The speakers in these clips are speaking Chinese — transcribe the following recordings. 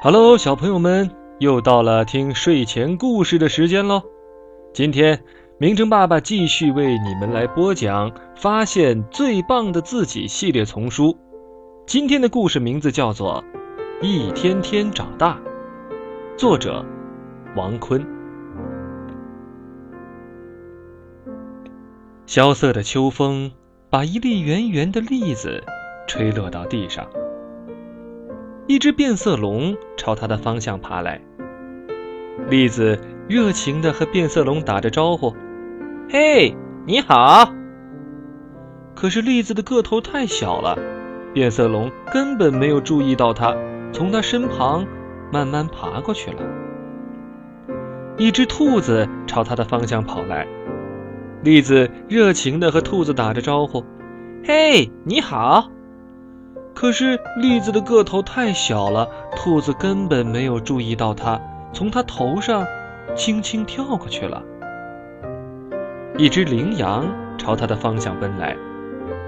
Hello，小朋友们，又到了听睡前故事的时间喽。今天，明成爸爸继续为你们来播讲《发现最棒的自己》系列丛书。今天的故事名字叫做《一天天长大》，作者王坤。萧瑟的秋风把一粒圆圆的栗子吹落到地上。一只变色龙朝他的方向爬来，栗子热情地和变色龙打着招呼：“嘿，你好！”可是栗子的个头太小了，变色龙根本没有注意到它，从它身旁慢慢爬过去了。一只兔子朝它的方向跑来，栗子热情地和兔子打着招呼：“嘿，你好！”可是栗子的个头太小了，兔子根本没有注意到它，从它头上轻轻跳过去了。一只羚羊朝它的方向奔来，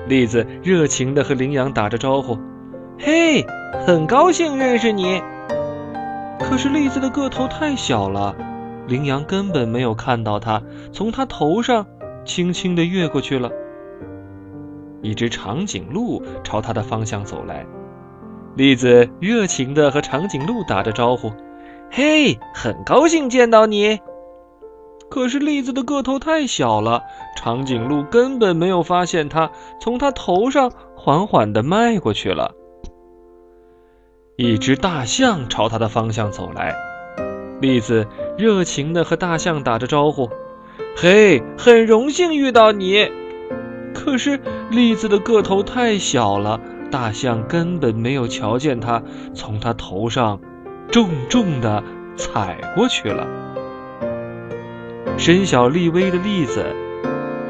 栗子热情地和羚羊打着招呼：“嘿，很高兴认识你。”可是栗子的个头太小了，羚羊根本没有看到它，从它头上轻轻地越过去了。一只长颈鹿朝他的方向走来，栗子热情地和长颈鹿打着招呼：“嘿，很高兴见到你。”可是栗子的个头太小了，长颈鹿根本没有发现它，从它头上缓缓地迈过去了。一只大象朝他的方向走来，栗子热情地和大象打着招呼：“嘿，很荣幸遇到你。”可是栗子的个头太小了，大象根本没有瞧见它，从它头上重重地踩过去了。身小力微的栗子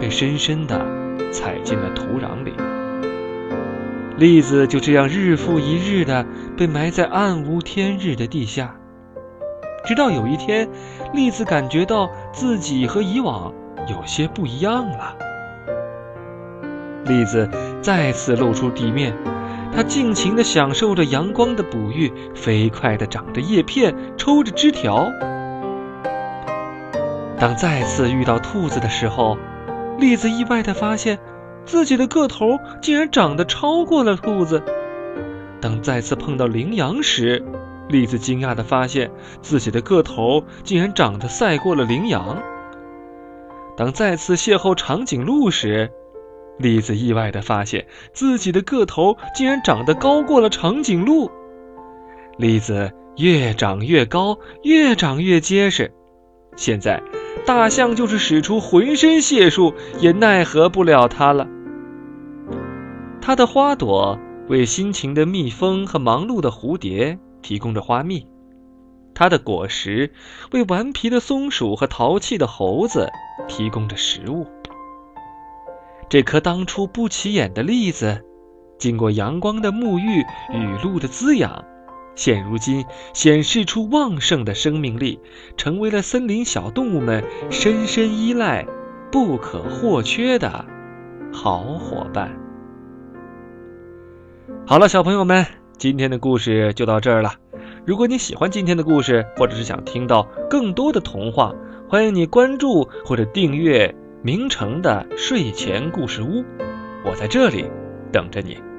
被深深地踩进了土壤里。栗子就这样日复一日地被埋在暗无天日的地下，直到有一天，栗子感觉到自己和以往有些不一样了。栗子再次露出地面，它尽情地享受着阳光的哺育，飞快地长着叶片，抽着枝条。当再次遇到兔子的时候，栗子意外地发现，自己的个头竟然长得超过了兔子。当再次碰到羚羊时，栗子惊讶地发现，自己的个头竟然长得赛过了羚羊。当再次邂逅长颈鹿时，栗子意外地发现自己的个头竟然长得高过了长颈鹿。栗子越长越高，越长越结实。现在，大象就是使出浑身解数也奈何不了它了。它的花朵为辛勤的蜜蜂和忙碌的蝴蝶提供着花蜜，它的果实为顽皮的松鼠和淘气的猴子提供着食物。这颗当初不起眼的栗子，经过阳光的沐浴、雨露的滋养，现如今显示出旺盛的生命力，成为了森林小动物们深深依赖、不可或缺的好伙伴。好了，小朋友们，今天的故事就到这儿了。如果你喜欢今天的故事，或者是想听到更多的童话，欢迎你关注或者订阅。名城的睡前故事屋，我在这里等着你。